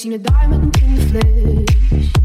Seen a diamond in the flesh.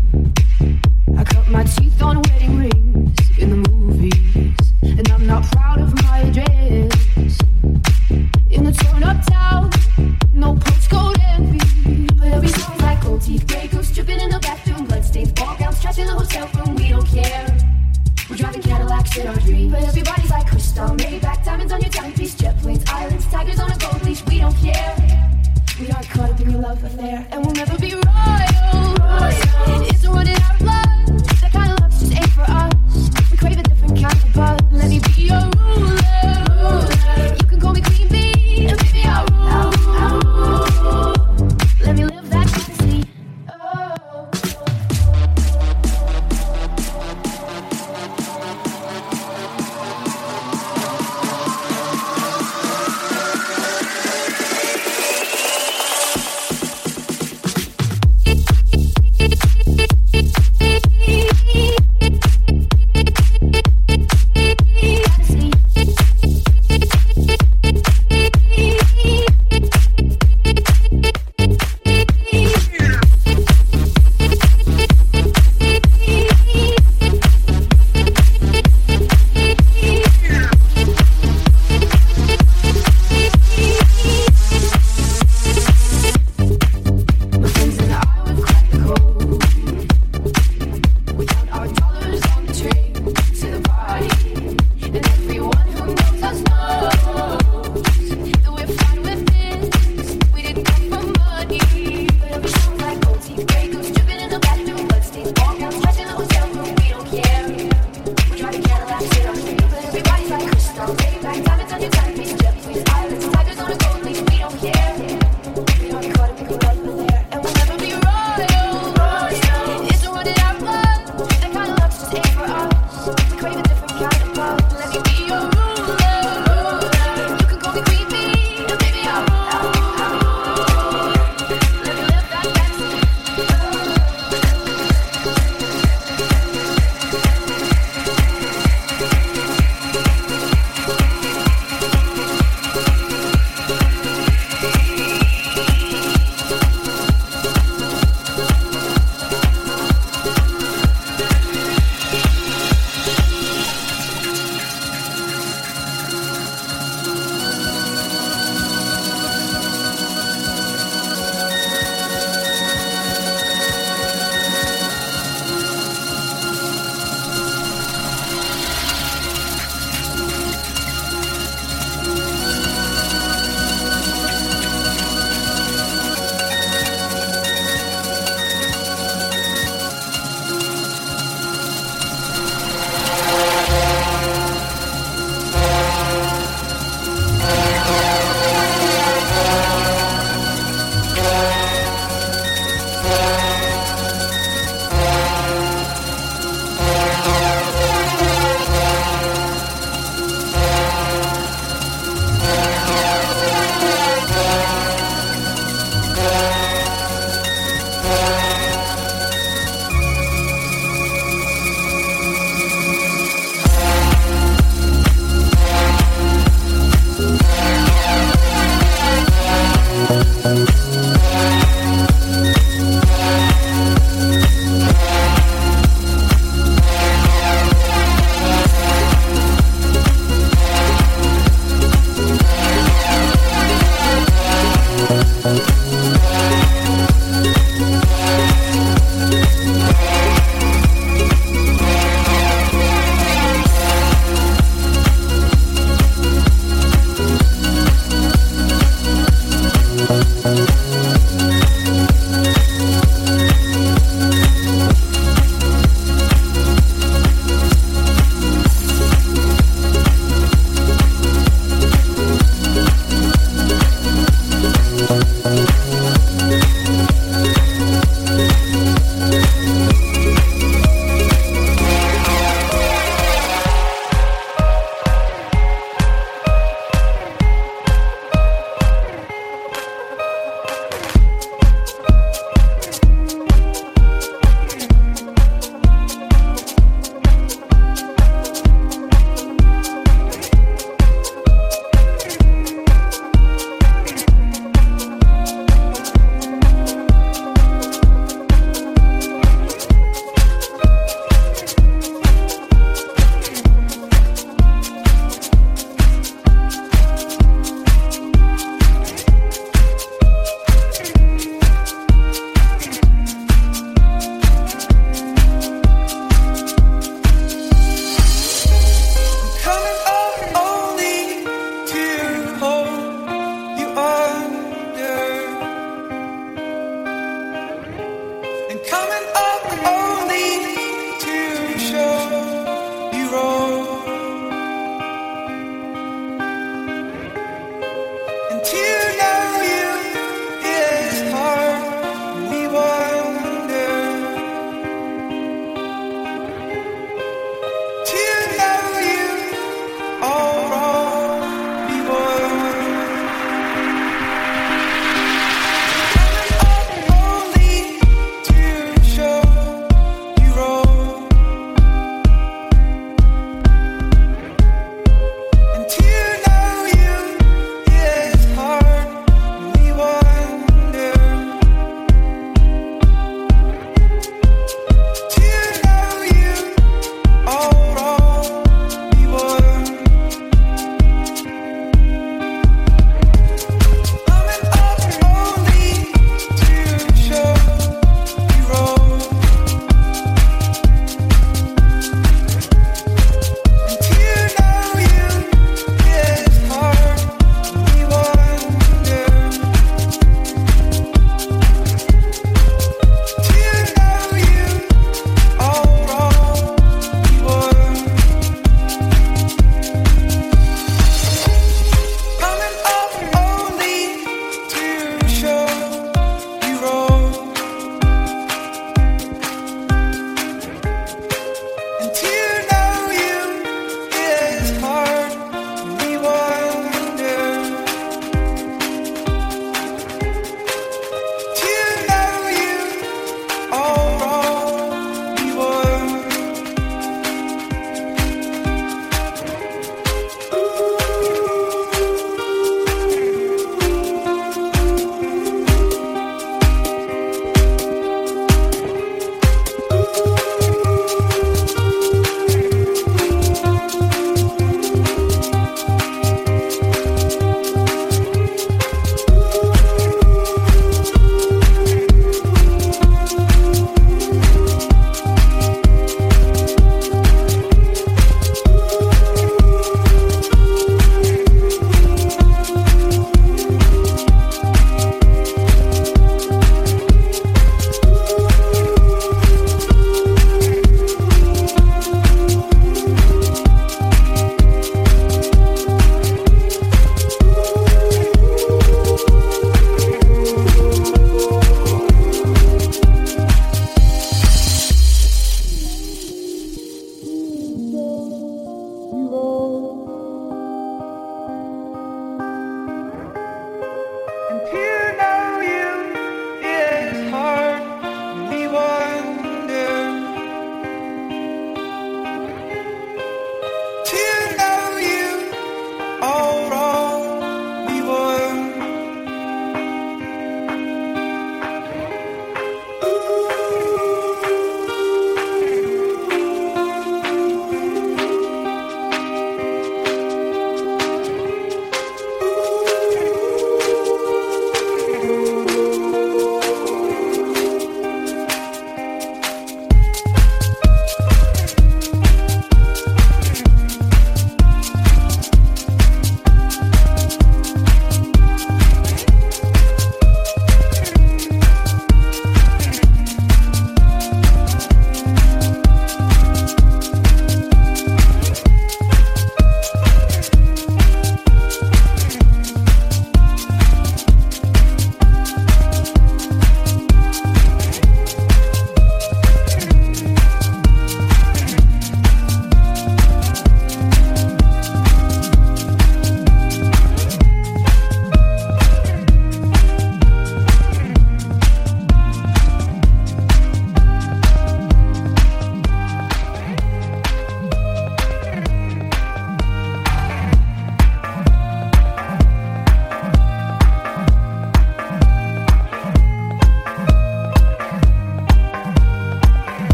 Thank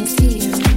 never